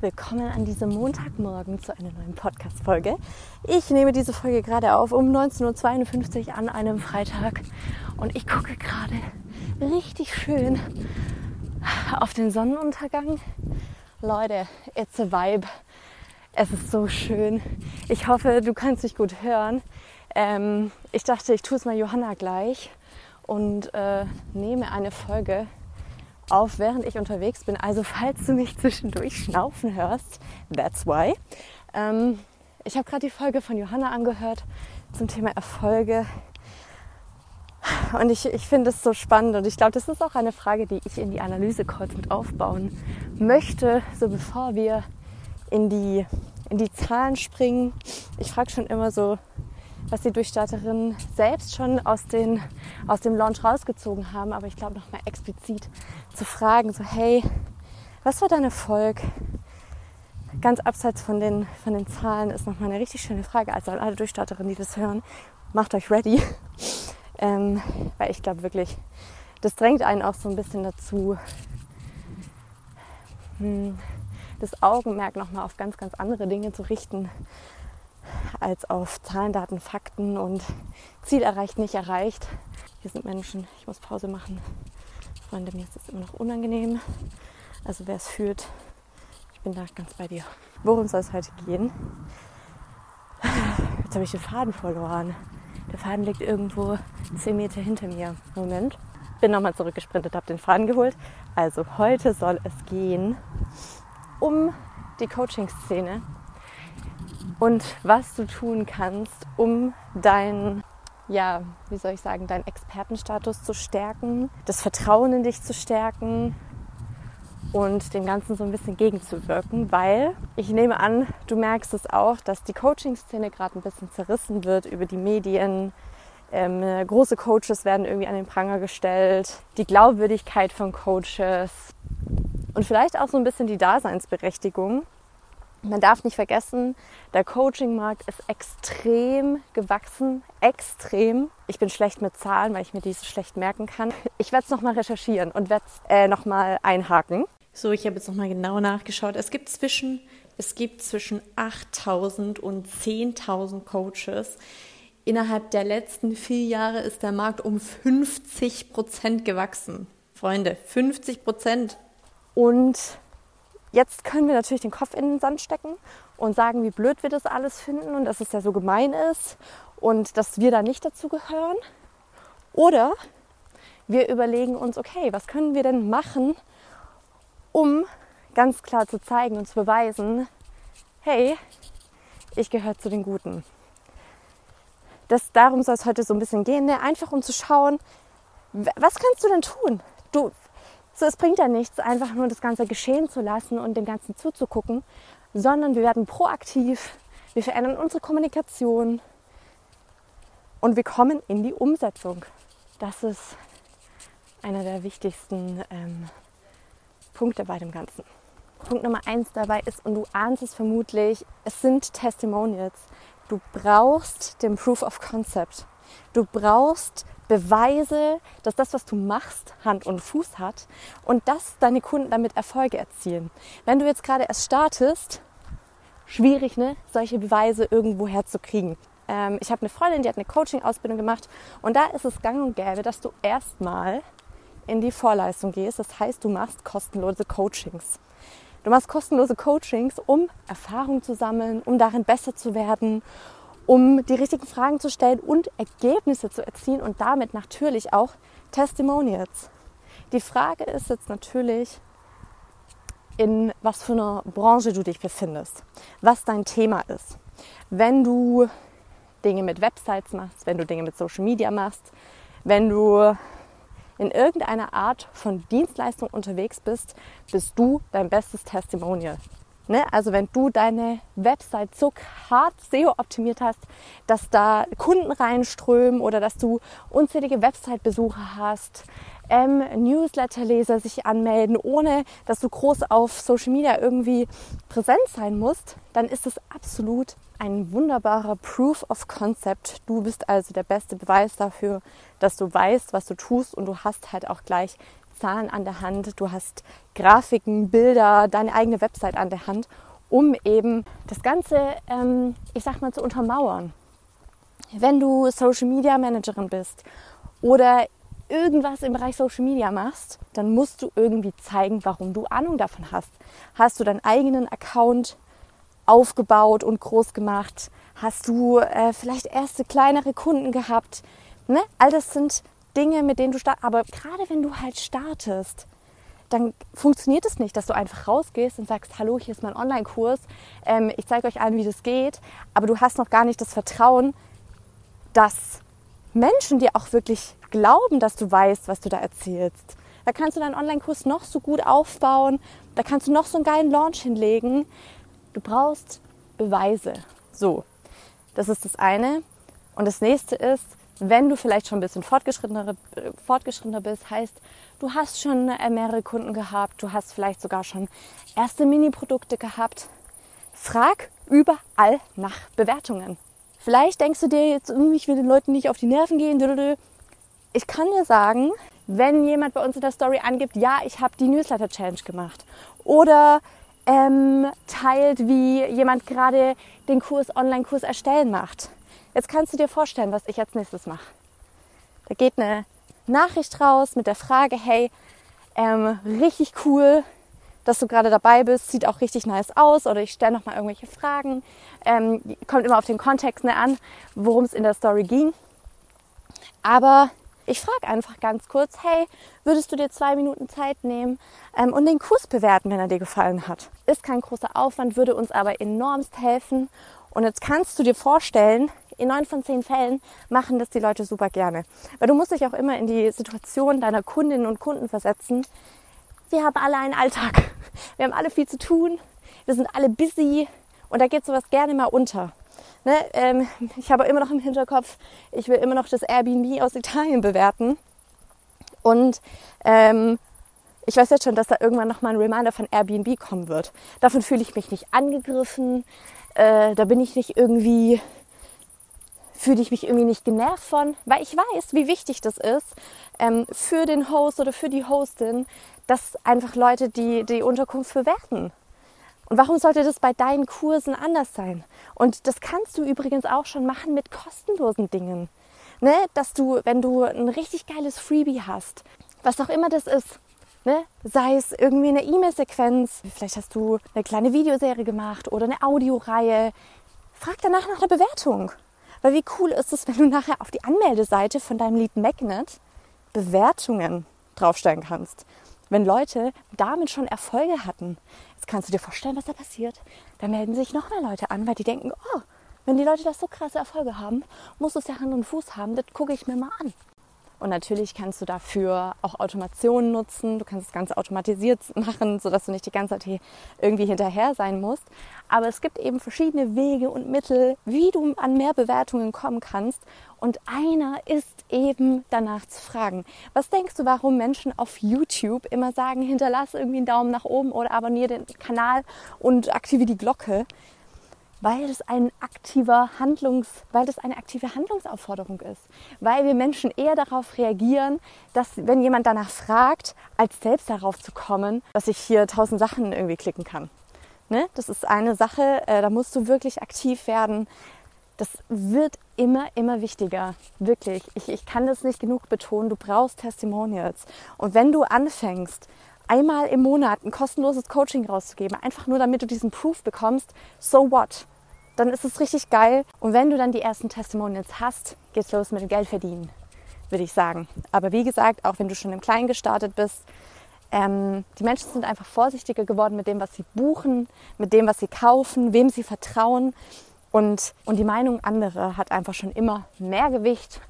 Willkommen an diesem Montagmorgen zu einer neuen Podcast-Folge. Ich nehme diese Folge gerade auf um 19.52 Uhr an einem Freitag und ich gucke gerade richtig schön auf den Sonnenuntergang. Leute, it's a vibe. Es ist so schön. Ich hoffe, du kannst mich gut hören. Ähm, ich dachte, ich tue es mal Johanna gleich und äh, nehme eine Folge auf, während ich unterwegs bin. Also falls du mich zwischendurch schnaufen hörst, that's why. Ähm, ich habe gerade die Folge von Johanna angehört zum Thema Erfolge. Und ich, ich finde es so spannend und ich glaube, das ist auch eine Frage, die ich in die Analyse-Calls mit aufbauen möchte, so bevor wir in die, in die Zahlen springen. Ich frage schon immer so, was die Durchstarterinnen selbst schon aus, den, aus dem Launch rausgezogen haben. Aber ich glaube, nochmal explizit zu fragen, so hey, was war dein Erfolg? Ganz abseits von den, von den Zahlen ist nochmal eine richtig schöne Frage. Also an alle Durchstarterinnen, die das hören, macht euch ready. ähm, weil ich glaube wirklich, das drängt einen auch so ein bisschen dazu, hm, das Augenmerk nochmal auf ganz, ganz andere Dinge zu richten, als auf Zahlen, Daten, Fakten und Ziel erreicht, nicht erreicht. Wir sind Menschen, ich muss Pause machen. Freunde, mir ist das immer noch unangenehm. Also wer es fühlt, ich bin da ganz bei dir. Worum soll es heute gehen? Jetzt habe ich den Faden verloren. Der Faden liegt irgendwo 10 Meter hinter mir. Moment. Bin nochmal zurückgesprintet, habe den Faden geholt. Also heute soll es gehen um die Coaching-Szene und was du tun kannst, um dein, ja, wie soll ich sagen, deinen Expertenstatus zu stärken, das Vertrauen in dich zu stärken und dem Ganzen so ein bisschen gegenzuwirken, weil ich nehme an, du merkst es auch, dass die Coaching-Szene gerade ein bisschen zerrissen wird über die Medien. Ähm, große Coaches werden irgendwie an den Pranger gestellt, die Glaubwürdigkeit von Coaches. Und vielleicht auch so ein bisschen die Daseinsberechtigung man darf nicht vergessen, der Coaching-Markt ist extrem gewachsen, extrem. Ich bin schlecht mit Zahlen, weil ich mir diese schlecht merken kann. Ich werde es nochmal recherchieren und werde es äh, nochmal einhaken. So, ich habe jetzt nochmal genau nachgeschaut. Es gibt zwischen, es gibt zwischen 8000 und 10.000 Coaches. Innerhalb der letzten vier Jahre ist der Markt um 50 Prozent gewachsen. Freunde, 50 Prozent. Und Jetzt können wir natürlich den Kopf in den Sand stecken und sagen, wie blöd wir das alles finden und dass es ja so gemein ist und dass wir da nicht dazu gehören. Oder wir überlegen uns, okay, was können wir denn machen, um ganz klar zu zeigen und zu beweisen, hey, ich gehöre zu den Guten. Das, darum soll es heute so ein bisschen gehen, ne? einfach um zu schauen, was kannst du denn tun? Du, so, es bringt ja nichts, einfach nur das Ganze geschehen zu lassen und dem Ganzen zuzugucken, sondern wir werden proaktiv, wir verändern unsere Kommunikation und wir kommen in die Umsetzung. Das ist einer der wichtigsten ähm, Punkte bei dem Ganzen. Punkt Nummer eins dabei ist, und du ahnst es vermutlich, es sind Testimonials. Du brauchst den Proof of Concept. Du brauchst Beweise, dass das, was du machst, Hand und Fuß hat und dass deine Kunden damit Erfolge erzielen. Wenn du jetzt gerade erst startest, schwierig, ne, solche Beweise irgendwo herzukriegen. Ähm, ich habe eine Freundin, die hat eine Coaching-Ausbildung gemacht und da ist es gang und gäbe, dass du erstmal in die Vorleistung gehst. Das heißt, du machst kostenlose Coachings. Du machst kostenlose Coachings, um Erfahrung zu sammeln, um darin besser zu werden um die richtigen Fragen zu stellen und Ergebnisse zu erzielen und damit natürlich auch Testimonials. Die Frage ist jetzt natürlich, in was für einer Branche du dich befindest, was dein Thema ist. Wenn du Dinge mit Websites machst, wenn du Dinge mit Social Media machst, wenn du in irgendeiner Art von Dienstleistung unterwegs bist, bist du dein bestes Testimonial. Ne? Also wenn du deine Website so hart SEO optimiert hast, dass da Kunden reinströmen oder dass du unzählige Website-Besucher hast, ähm, Newsletter-Leser sich anmelden, ohne dass du groß auf Social Media irgendwie präsent sein musst, dann ist es absolut ein wunderbarer Proof of Concept. Du bist also der beste Beweis dafür, dass du weißt, was du tust und du hast halt auch gleich Zahlen an der Hand, du hast Grafiken, Bilder, deine eigene Website an der Hand, um eben das Ganze, ähm, ich sag mal, zu untermauern. Wenn du Social Media Managerin bist oder irgendwas im Bereich Social Media machst, dann musst du irgendwie zeigen, warum du Ahnung davon hast. Hast du deinen eigenen Account aufgebaut und groß gemacht? Hast du äh, vielleicht erste kleinere Kunden gehabt? Ne? All das sind Dinge, mit denen du startest. Aber gerade wenn du halt startest, dann funktioniert es nicht, dass du einfach rausgehst und sagst, hallo, hier ist mein Online-Kurs, ähm, ich zeige euch allen, wie das geht, aber du hast noch gar nicht das Vertrauen, dass Menschen dir auch wirklich glauben, dass du weißt, was du da erzählst. Da kannst du deinen Online-Kurs noch so gut aufbauen, da kannst du noch so einen geilen Launch hinlegen. Du brauchst Beweise. So, das ist das eine. Und das nächste ist, wenn du vielleicht schon ein bisschen fortgeschrittener, fortgeschrittener bist, heißt, du hast schon äh, mehrere Kunden gehabt, du hast vielleicht sogar schon erste Mini-Produkte gehabt. Frag überall nach Bewertungen. Vielleicht denkst du dir jetzt, hm, ich will den Leuten nicht auf die Nerven gehen. Ich kann dir sagen, wenn jemand bei uns in der Story angibt, ja, ich habe die Newsletter Challenge gemacht oder ähm, teilt, wie jemand gerade den Kurs, Online-Kurs erstellen macht. Jetzt kannst du dir vorstellen, was ich als nächstes mache. Da geht eine Nachricht raus mit der Frage, hey, ähm, richtig cool, dass du gerade dabei bist, sieht auch richtig nice aus oder ich stelle nochmal irgendwelche Fragen. Ähm, kommt immer auf den Kontext ne, an, worum es in der Story ging. Aber ich frage einfach ganz kurz, hey, würdest du dir zwei Minuten Zeit nehmen ähm, und den Kurs bewerten, wenn er dir gefallen hat? Ist kein großer Aufwand, würde uns aber enormst helfen. Und jetzt kannst du dir vorstellen, in neun von zehn Fällen machen das die Leute super gerne. Weil du musst dich auch immer in die Situation deiner Kundinnen und Kunden versetzen. Wir haben alle einen Alltag. Wir haben alle viel zu tun. Wir sind alle busy. Und da geht sowas gerne mal unter. Ne, ähm, ich habe immer noch im Hinterkopf, ich will immer noch das Airbnb aus Italien bewerten. Und ähm, ich weiß jetzt schon, dass da irgendwann noch mal ein Reminder von Airbnb kommen wird. Davon fühle ich mich nicht angegriffen. Äh, da bin ich nicht irgendwie, fühle ich mich irgendwie nicht genervt von, weil ich weiß, wie wichtig das ist ähm, für den Host oder für die Hostin, dass einfach Leute die, die Unterkunft bewerten. Und warum sollte das bei deinen Kursen anders sein? Und das kannst du übrigens auch schon machen mit kostenlosen Dingen. Ne? Dass du, wenn du ein richtig geiles Freebie hast, was auch immer das ist, ne? sei es irgendwie eine E-Mail-Sequenz, vielleicht hast du eine kleine Videoserie gemacht oder eine Audioreihe, frag danach nach einer Bewertung. Weil wie cool ist es, wenn du nachher auf die Anmeldeseite von deinem Lead Magnet Bewertungen draufstellen kannst wenn Leute damit schon Erfolge hatten. Jetzt kannst du dir vorstellen, was da passiert. Da melden sich noch mehr Leute an, weil die denken, oh, wenn die Leute das so krasse Erfolge haben, muss es ja Hand und Fuß haben, das gucke ich mir mal an. Und natürlich kannst du dafür auch Automationen nutzen. Du kannst das Ganze automatisiert machen, sodass du nicht die ganze Zeit irgendwie hinterher sein musst. Aber es gibt eben verschiedene Wege und Mittel, wie du an mehr Bewertungen kommen kannst. Und einer ist eben danach zu fragen. Was denkst du, warum Menschen auf YouTube immer sagen, hinterlasse irgendwie einen Daumen nach oben oder abonniere den Kanal und aktiviere die Glocke? Weil es ein aktiver Handlungs, weil das eine aktive Handlungsaufforderung ist, weil wir Menschen eher darauf reagieren, dass wenn jemand danach fragt, als selbst darauf zu kommen, dass ich hier tausend Sachen irgendwie klicken kann. Ne? Das ist eine Sache, äh, da musst du wirklich aktiv werden. Das wird immer, immer wichtiger. Wirklich. Ich, ich kann das nicht genug betonen. Du brauchst Testimonials. Und wenn du anfängst, einmal im Monat ein kostenloses Coaching rauszugeben, einfach nur damit du diesen Proof bekommst, so what? Dann ist es richtig geil. Und wenn du dann die ersten Testimonials hast, geht's los mit dem Geld verdienen, würde ich sagen. Aber wie gesagt, auch wenn du schon im Kleinen gestartet bist, ähm, die Menschen sind einfach vorsichtiger geworden mit dem, was sie buchen, mit dem, was sie kaufen, wem sie vertrauen. Und, und die Meinung anderer hat einfach schon immer mehr Gewicht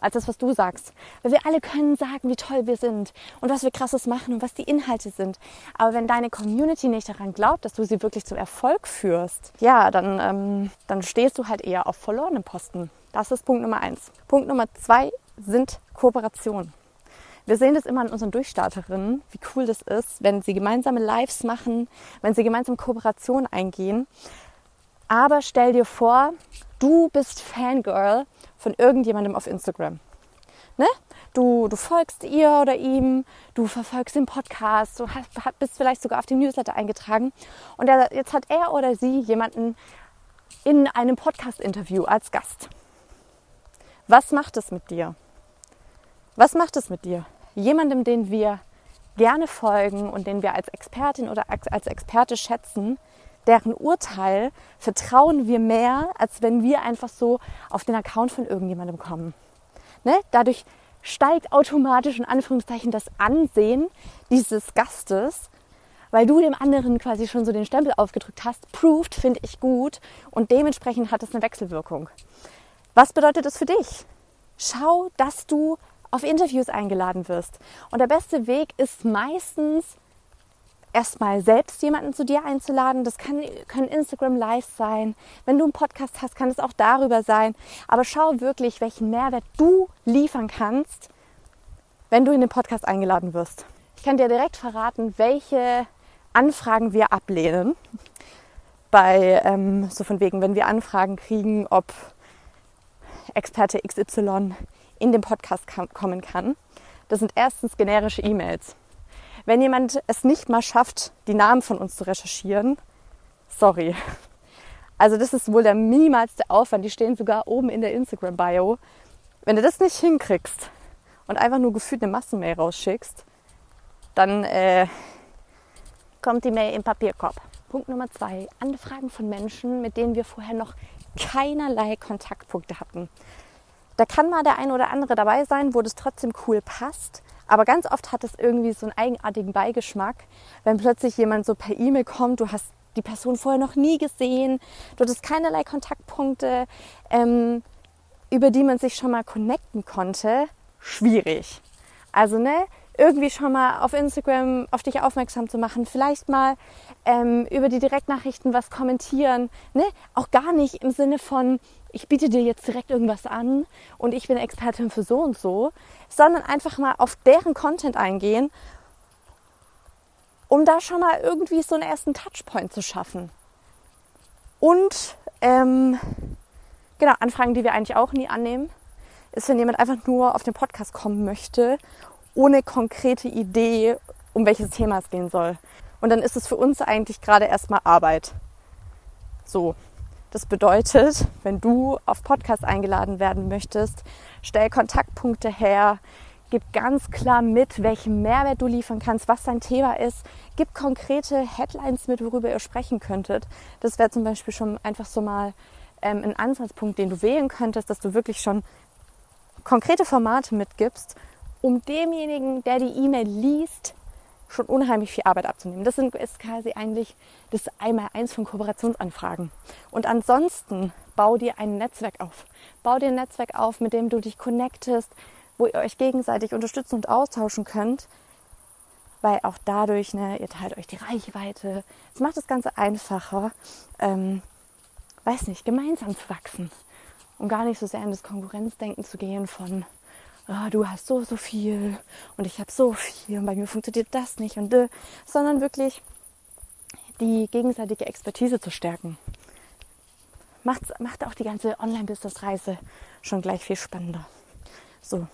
als das, was du sagst. Weil wir alle können sagen, wie toll wir sind und was wir krasses machen und was die Inhalte sind. Aber wenn deine Community nicht daran glaubt, dass du sie wirklich zum Erfolg führst, ja, dann, ähm, dann stehst du halt eher auf verlorenen Posten. Das ist Punkt Nummer eins. Punkt Nummer zwei sind Kooperationen. Wir sehen das immer an unseren Durchstarterinnen, wie cool das ist, wenn sie gemeinsame Lives machen, wenn sie gemeinsam Kooperation eingehen. Aber stell dir vor, du bist Fangirl von irgendjemandem auf Instagram. Ne? du, du folgst ihr oder ihm, du verfolgst den Podcast, du hast, bist vielleicht sogar auf den Newsletter eingetragen und der, jetzt hat er oder sie jemanden in einem Podcast-Interview als Gast. Was macht es mit dir? Was macht es mit dir? Jemandem, den wir gerne folgen und den wir als Expertin oder als Experte schätzen, deren Urteil vertrauen wir mehr, als wenn wir einfach so auf den Account von irgendjemandem kommen. Ne? Dadurch steigt automatisch in Anführungszeichen das Ansehen dieses Gastes, weil du dem anderen quasi schon so den Stempel aufgedrückt hast. Proved finde ich gut und dementsprechend hat es eine Wechselwirkung. Was bedeutet das für dich? Schau, dass du auf Interviews eingeladen wirst. Und der beste Weg ist meistens erstmal selbst jemanden zu dir einzuladen. Das kann, können Instagram Live sein. Wenn du einen Podcast hast, kann es auch darüber sein. Aber schau wirklich, welchen Mehrwert du liefern kannst, wenn du in den Podcast eingeladen wirst. Ich kann dir direkt verraten, welche Anfragen wir ablehnen. Bei ähm, so von wegen, wenn wir Anfragen kriegen, ob Experte XY in den Podcast kommen kann. Das sind erstens generische E-Mails. Wenn jemand es nicht mal schafft, die Namen von uns zu recherchieren, sorry. Also das ist wohl der minimalste Aufwand. Die stehen sogar oben in der Instagram-Bio. Wenn du das nicht hinkriegst und einfach nur gefühlt eine Massenmail rausschickst, dann äh, kommt die Mail im Papierkorb. Punkt Nummer zwei, Anfragen von Menschen, mit denen wir vorher noch keinerlei Kontaktpunkte hatten. Da kann mal der eine oder andere dabei sein, wo das trotzdem cool passt. Aber ganz oft hat es irgendwie so einen eigenartigen Beigeschmack, wenn plötzlich jemand so per E-Mail kommt, du hast die Person vorher noch nie gesehen, du hattest keinerlei Kontaktpunkte, ähm, über die man sich schon mal connecten konnte. Schwierig. Also ne, irgendwie schon mal auf Instagram auf dich aufmerksam zu machen, vielleicht mal ähm, über die Direktnachrichten was kommentieren, ne? Auch gar nicht im Sinne von, ich biete dir jetzt direkt irgendwas an und ich bin Expertin für so und so, sondern einfach mal auf deren Content eingehen, um da schon mal irgendwie so einen ersten Touchpoint zu schaffen. Und ähm, genau, Anfragen, die wir eigentlich auch nie annehmen, ist, wenn jemand einfach nur auf den Podcast kommen möchte ohne konkrete Idee, um welches Thema es gehen soll. Und dann ist es für uns eigentlich gerade erstmal Arbeit. So, das bedeutet, wenn du auf Podcast eingeladen werden möchtest, stell Kontaktpunkte her, gib ganz klar mit, welchen Mehrwert du liefern kannst, was dein Thema ist. Gib konkrete Headlines mit, worüber ihr sprechen könntet. Das wäre zum Beispiel schon einfach so mal ähm, ein Ansatzpunkt, den du wählen könntest, dass du wirklich schon konkrete Formate mitgibst um demjenigen, der die E-Mail liest, schon unheimlich viel Arbeit abzunehmen. Das ist quasi eigentlich das Einmal-Eins von Kooperationsanfragen. Und ansonsten bau dir ein Netzwerk auf. Bau dir ein Netzwerk auf, mit dem du dich connectest, wo ihr euch gegenseitig unterstützen und austauschen könnt, weil auch dadurch, ne, ihr teilt euch die Reichweite. Es macht das Ganze einfacher, ähm, weiß nicht, gemeinsam zu wachsen und gar nicht so sehr in das Konkurrenzdenken zu gehen von oh, du hast so, so viel und ich habe so viel und bei mir funktioniert das nicht und äh, sondern wirklich die gegenseitige Expertise zu stärken. Macht, macht auch die ganze Online-Business-Reise schon gleich viel spannender. So,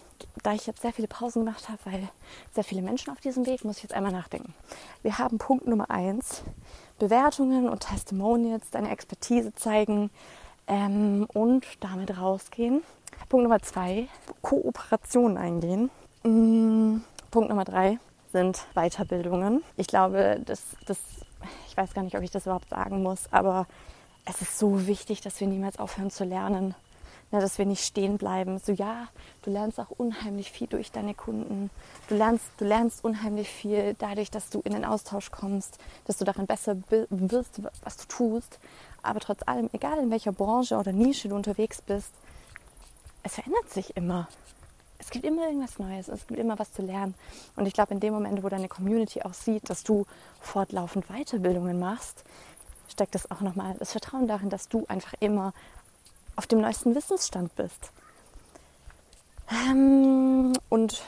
da ich jetzt sehr viele Pausen gemacht habe, weil sehr viele Menschen auf diesem Weg, muss ich jetzt einmal nachdenken. Wir haben Punkt Nummer eins: Bewertungen und Testimonials, deine Expertise zeigen ähm, und damit rausgehen. Punkt Nummer zwei, Kooperation eingehen. Mm, Punkt Nummer drei sind Weiterbildungen. Ich glaube, das, das, ich weiß gar nicht, ob ich das überhaupt sagen muss, aber es ist so wichtig, dass wir niemals aufhören zu lernen. Ja, dass wir nicht stehen bleiben. So ja, du lernst auch unheimlich viel durch deine Kunden. Du lernst, du lernst unheimlich viel dadurch, dass du in den Austausch kommst, dass du darin besser wirst, was du tust. Aber trotz allem, egal in welcher Branche oder Nische du unterwegs bist, es verändert sich immer. Es gibt immer irgendwas Neues, es gibt immer was zu lernen. Und ich glaube, in dem Moment, wo deine Community auch sieht, dass du fortlaufend Weiterbildungen machst, steckt es auch nochmal das Vertrauen darin, dass du einfach immer auf dem neuesten Wissensstand bist. Ähm, und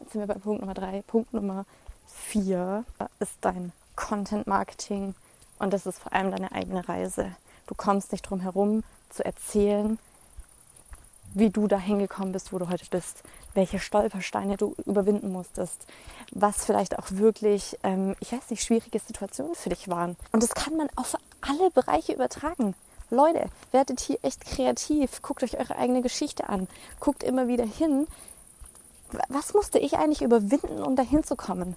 jetzt sind wir bei Punkt Nummer drei. Punkt Nummer vier ist dein Content Marketing und das ist vor allem deine eigene Reise. Du kommst nicht drum herum zu erzählen, wie du da hingekommen bist, wo du heute bist, welche Stolpersteine du überwinden musstest, was vielleicht auch wirklich, ähm, ich weiß nicht, schwierige Situationen für dich waren. Und das kann man auf alle Bereiche übertragen. Leute, werdet hier echt kreativ, guckt euch eure eigene Geschichte an, guckt immer wieder hin, was musste ich eigentlich überwinden, um dahin zu kommen?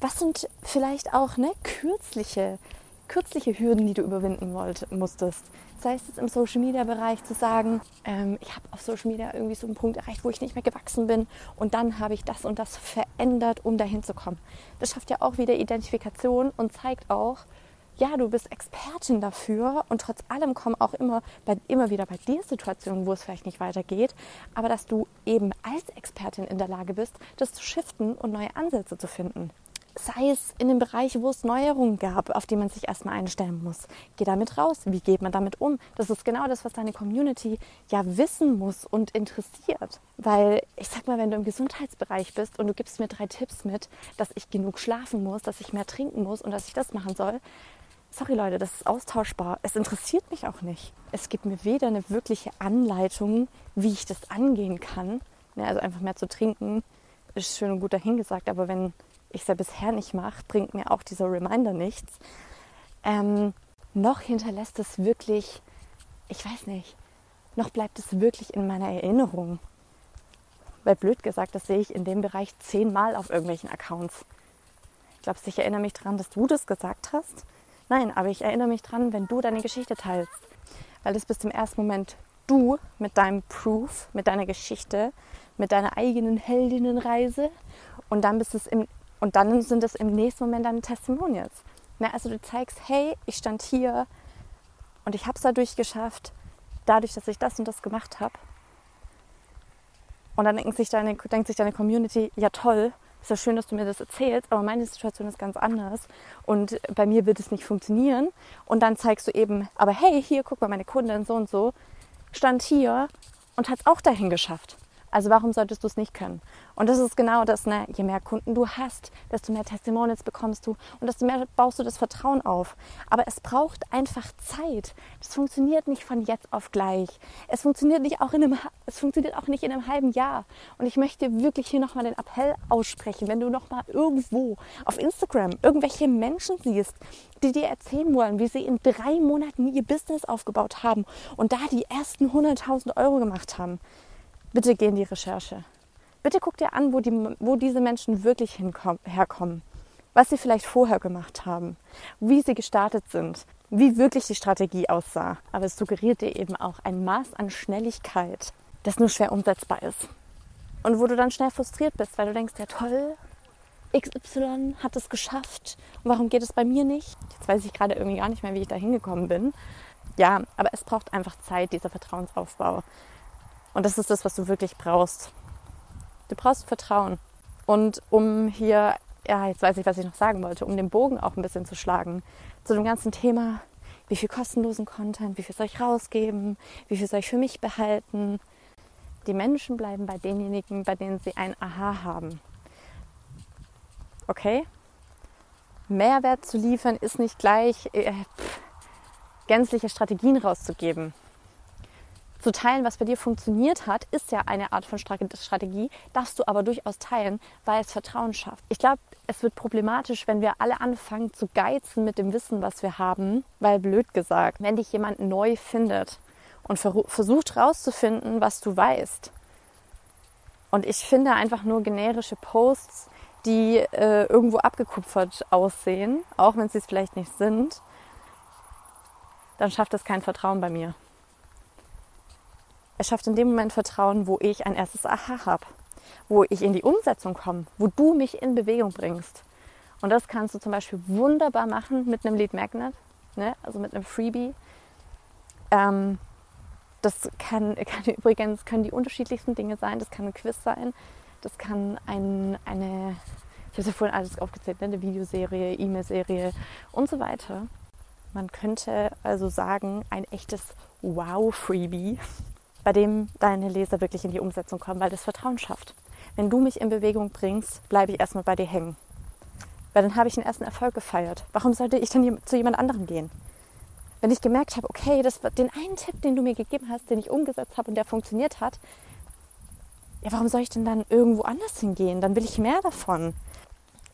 Was sind vielleicht auch ne, kürzliche, kürzliche Hürden, die du überwinden wollt, musstest? Sei es jetzt im Social Media Bereich zu sagen, ähm, ich habe auf Social Media irgendwie so einen Punkt erreicht, wo ich nicht mehr gewachsen bin und dann habe ich das und das verändert, um dahin zu kommen. Das schafft ja auch wieder Identifikation und zeigt auch, ja, du bist Expertin dafür und trotz allem kommen auch immer, bei, immer wieder bei dir Situationen, wo es vielleicht nicht weitergeht, aber dass du eben als Expertin in der Lage bist, das zu shiften und neue Ansätze zu finden. Sei es in dem Bereich, wo es Neuerungen gab, auf die man sich erstmal einstellen muss. Geh damit raus. Wie geht man damit um? Das ist genau das, was deine Community ja wissen muss und interessiert. Weil ich sag mal, wenn du im Gesundheitsbereich bist und du gibst mir drei Tipps mit, dass ich genug schlafen muss, dass ich mehr trinken muss und dass ich das machen soll, sorry Leute, das ist austauschbar. Es interessiert mich auch nicht. Es gibt mir weder eine wirkliche Anleitung, wie ich das angehen kann. Ja, also einfach mehr zu trinken ist schön und gut dahingesagt, aber wenn ich es ja bisher nicht mache, bringt mir auch dieser Reminder nichts. Ähm, noch hinterlässt es wirklich, ich weiß nicht, noch bleibt es wirklich in meiner Erinnerung. Weil blöd gesagt, das sehe ich in dem Bereich zehnmal auf irgendwelchen Accounts. Ich glaube, ich erinnere mich daran, dass du das gesagt hast. Nein, aber ich erinnere mich dran, wenn du deine Geschichte teilst. Weil das bist im ersten Moment du mit deinem Proof, mit deiner Geschichte, mit deiner eigenen Heldinnenreise. Und dann, bist es im, und dann sind es im nächsten Moment deine Testimonials. Na, also du zeigst, hey, ich stand hier und ich habe es dadurch geschafft, dadurch, dass ich das und das gemacht habe. Und dann denkt sich, deine, denkt sich deine Community, ja toll, ist ja schön, dass du mir das erzählst, aber meine Situation ist ganz anders und bei mir wird es nicht funktionieren. Und dann zeigst du eben, aber hey, hier, guck mal, meine Kundin so und so stand hier und hat es auch dahin geschafft. Also warum solltest du es nicht können? Und das ist genau das, ne? je mehr Kunden du hast, desto mehr Testimonials bekommst du und desto mehr baust du das Vertrauen auf. Aber es braucht einfach Zeit. Das funktioniert nicht von jetzt auf gleich. Es funktioniert, nicht auch in einem, es funktioniert auch nicht in einem halben Jahr. Und ich möchte wirklich hier nochmal den Appell aussprechen, wenn du nochmal irgendwo auf Instagram irgendwelche Menschen siehst, die dir erzählen wollen, wie sie in drei Monaten ihr Business aufgebaut haben und da die ersten 100.000 Euro gemacht haben bitte geh in die Recherche. Bitte guck dir an, wo, die, wo diese Menschen wirklich herkommen, was sie vielleicht vorher gemacht haben, wie sie gestartet sind, wie wirklich die Strategie aussah. Aber es suggeriert dir eben auch ein Maß an Schnelligkeit, das nur schwer umsetzbar ist. Und wo du dann schnell frustriert bist, weil du denkst, ja toll, XY hat es geschafft. Und warum geht es bei mir nicht? Jetzt weiß ich gerade irgendwie gar nicht mehr, wie ich da hingekommen bin. Ja, aber es braucht einfach Zeit, dieser Vertrauensaufbau. Und das ist das, was du wirklich brauchst. Du brauchst Vertrauen. Und um hier, ja, jetzt weiß ich, was ich noch sagen wollte, um den Bogen auch ein bisschen zu schlagen, zu dem ganzen Thema, wie viel kostenlosen Content, wie viel soll ich rausgeben, wie viel soll ich für mich behalten. Die Menschen bleiben bei denjenigen, bei denen sie ein Aha haben. Okay? Mehrwert zu liefern ist nicht gleich äh, pff, gänzliche Strategien rauszugeben zu teilen, was bei dir funktioniert hat, ist ja eine Art von Strategie, darfst du aber durchaus teilen, weil es Vertrauen schafft. Ich glaube, es wird problematisch, wenn wir alle anfangen zu geizen mit dem Wissen, was wir haben, weil blöd gesagt, wenn dich jemand neu findet und versucht herauszufinden, was du weißt. Und ich finde einfach nur generische Posts, die äh, irgendwo abgekupfert aussehen, auch wenn sie es vielleicht nicht sind, dann schafft es kein Vertrauen bei mir. Es schafft in dem Moment Vertrauen, wo ich ein erstes Aha habe, wo ich in die Umsetzung komme, wo du mich in Bewegung bringst. Und das kannst du zum Beispiel wunderbar machen mit einem Lead Magnet, ne? also mit einem Freebie. Ähm, das kann, kann, übrigens können die unterschiedlichsten Dinge sein. Das kann ein Quiz sein, das kann ein, eine, ich habe ja vorhin alles aufgezählt, ne? eine Videoserie, E-Mail-Serie und so weiter. Man könnte also sagen, ein echtes Wow-Freebie bei dem deine Leser wirklich in die Umsetzung kommen, weil das Vertrauen schafft. Wenn du mich in Bewegung bringst, bleibe ich erstmal bei dir hängen. Weil dann habe ich den ersten Erfolg gefeiert. Warum sollte ich dann zu jemand anderem gehen? wenn ich gemerkt habe, okay, das den einen Tipp, den du mir gegeben hast, den ich umgesetzt habe und der funktioniert hat, ja, warum soll ich denn dann irgendwo anders hingehen? Dann will ich mehr davon.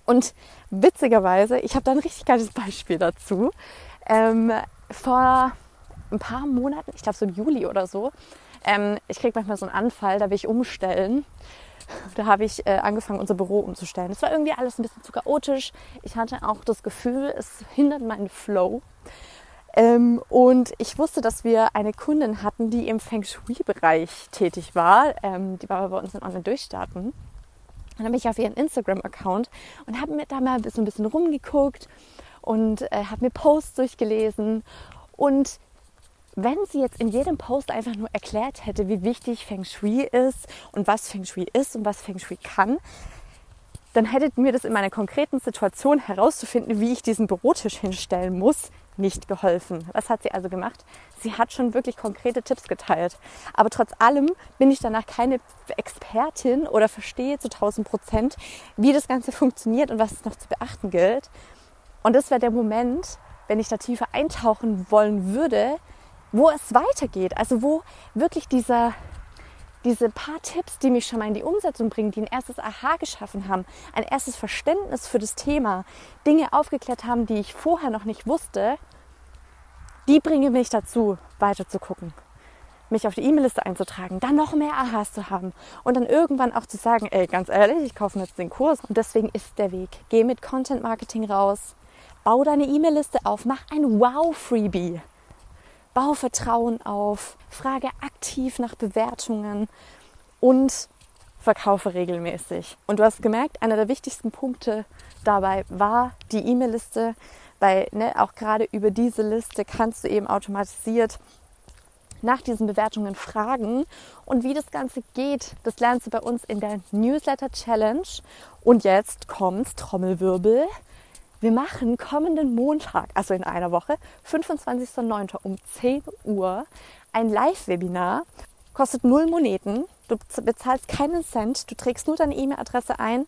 Und witzigerweise, ich habe da ein richtig geiles Beispiel dazu. Ähm, vor ein paar Monaten, ich glaube so im Juli oder so, ähm, ich kriege manchmal so einen Anfall, da will ich umstellen. Da habe ich äh, angefangen, unser Büro umzustellen. Es war irgendwie alles ein bisschen zu chaotisch. Ich hatte auch das Gefühl, es hindert meinen Flow. Ähm, und ich wusste, dass wir eine Kundin hatten, die im Feng Shui-Bereich tätig war. Ähm, die war bei uns in Online-Durchstarten. Und dann bin ich auf ihren Instagram-Account und habe mir da mal so ein bisschen rumgeguckt und äh, habe mir Posts durchgelesen. Und wenn sie jetzt in jedem Post einfach nur erklärt hätte, wie wichtig Feng Shui ist und was Feng Shui ist und was Feng Shui kann, dann hätte mir das in meiner konkreten Situation herauszufinden, wie ich diesen Bürotisch hinstellen muss, nicht geholfen. Was hat sie also gemacht? Sie hat schon wirklich konkrete Tipps geteilt. Aber trotz allem bin ich danach keine Expertin oder verstehe zu 1000 Prozent, wie das Ganze funktioniert und was es noch zu beachten gilt. Und das wäre der Moment, wenn ich da tiefer eintauchen wollen würde, wo es weitergeht. Also wo wirklich dieser, diese paar Tipps, die mich schon mal in die Umsetzung bringen, die ein erstes Aha geschaffen haben, ein erstes Verständnis für das Thema, Dinge aufgeklärt haben, die ich vorher noch nicht wusste, die bringen mich dazu, weiter zu gucken, mich auf die E-Mail-Liste einzutragen, dann noch mehr Ahas zu haben und dann irgendwann auch zu sagen, ey, ganz ehrlich, ich kaufe jetzt den Kurs und deswegen ist der Weg. Geh mit Content Marketing raus, bau deine E-Mail-Liste auf, mach ein Wow-Freebie. Bau Vertrauen auf, frage aktiv nach Bewertungen und verkaufe regelmäßig. Und du hast gemerkt, einer der wichtigsten Punkte dabei war die E-Mail-Liste, weil ne, auch gerade über diese Liste kannst du eben automatisiert nach diesen Bewertungen fragen. Und wie das Ganze geht, das lernst du bei uns in der Newsletter Challenge. Und jetzt kommt Trommelwirbel. Wir machen kommenden Montag, also in einer Woche, 25.09. um 10 Uhr, ein Live-Webinar. Kostet null Moneten. Du bezahlst keinen Cent. Du trägst nur deine E-Mail-Adresse ein,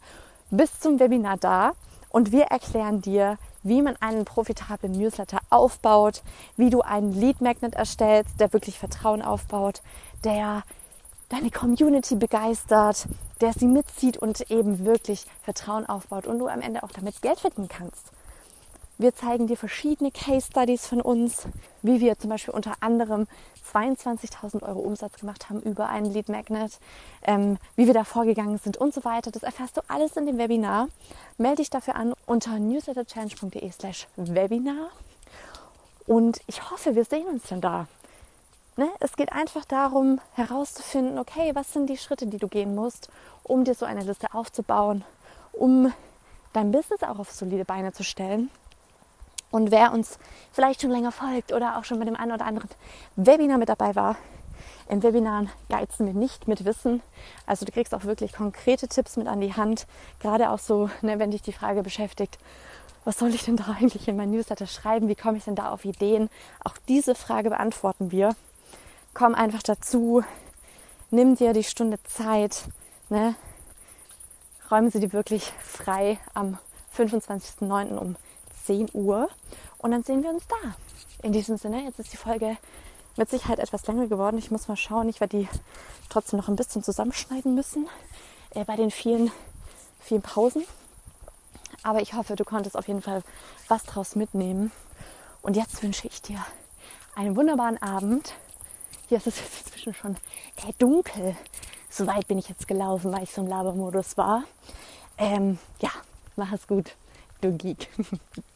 bist zum Webinar da und wir erklären dir, wie man einen profitablen Newsletter aufbaut, wie du einen Lead Magnet erstellst, der wirklich Vertrauen aufbaut, der deine Community begeistert, der sie mitzieht und eben wirklich Vertrauen aufbaut und du am Ende auch damit Geld verdienen kannst. Wir zeigen dir verschiedene Case Studies von uns, wie wir zum Beispiel unter anderem 22.000 Euro Umsatz gemacht haben über einen Lead Magnet, ähm, wie wir da vorgegangen sind und so weiter. Das erfährst du alles in dem Webinar. Melde dich dafür an unter newsletterchallenge.de slash Webinar. Und ich hoffe, wir sehen uns dann da. Ne? Es geht einfach darum, herauszufinden, okay, was sind die Schritte, die du gehen musst, um dir so eine Liste aufzubauen, um dein Business auch auf solide Beine zu stellen. Und wer uns vielleicht schon länger folgt oder auch schon bei dem einen oder anderen Webinar mit dabei war, in Webinaren geizen wir nicht mit Wissen. Also du kriegst auch wirklich konkrete Tipps mit an die Hand. Gerade auch so, ne, wenn dich die Frage beschäftigt, was soll ich denn da eigentlich in mein Newsletter schreiben? Wie komme ich denn da auf Ideen? Auch diese Frage beantworten wir komm einfach dazu, nimm dir die Stunde Zeit, ne? räumen sie dir wirklich frei am 25.09. um 10 Uhr und dann sehen wir uns da. In diesem Sinne, jetzt ist die Folge mit Sicherheit etwas länger geworden. Ich muss mal schauen, ich werde die trotzdem noch ein bisschen zusammenschneiden müssen äh, bei den vielen, vielen Pausen. Aber ich hoffe, du konntest auf jeden Fall was draus mitnehmen. Und jetzt wünsche ich dir einen wunderbaren Abend hier ist es inzwischen schon äh, dunkel. So weit bin ich jetzt gelaufen, weil ich so im Labermodus war. Ähm, ja, mach es gut, du Geek.